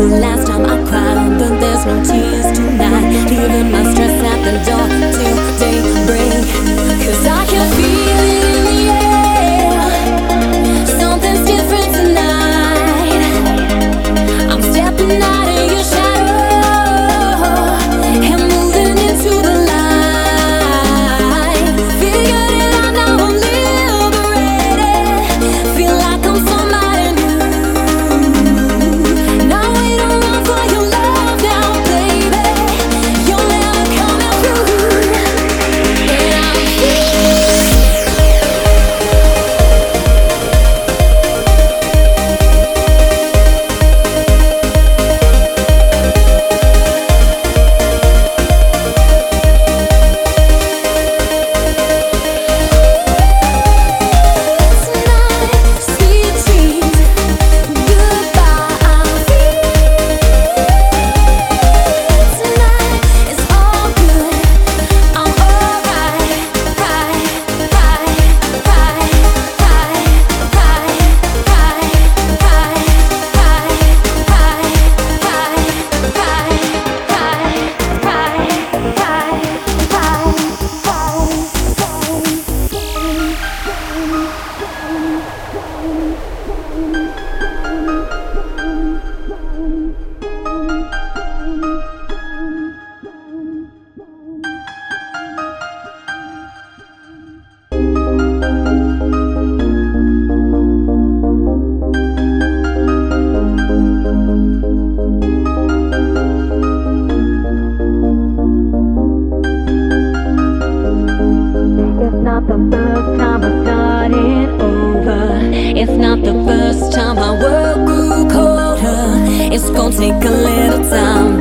The last time I cried. Take a little time,